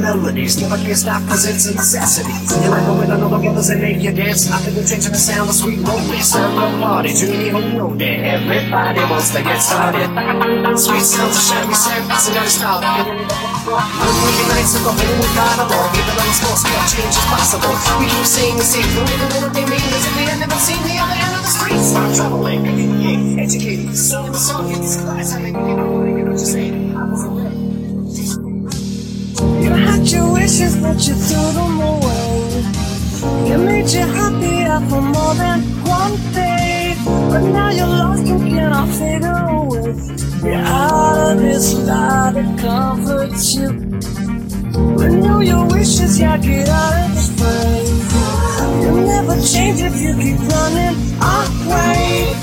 melodies. Stop cause it's a necessity. You like on the brothers and make you dance. I think we're changing the sound of sweet romance. Serve a party to the whole world. Everybody wants to get started. Sweet sounds of shabby passing out of style. Looking nice at the whole along. Even though it's small scale change is possible. We keep saying the same thing. Even though they mean is if they have never seen the other end of the street. Start traveling, educating. So the song gets class. I mean, you know, know what you're saying. I was away. Wishes, but you threw them away. You made you happier for more than one day. But now you're lost and cannot figure a way. You're out of this life that comforts you. Renew your wishes, yeah, get out of this frame. You'll never change if you keep running away.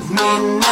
Lead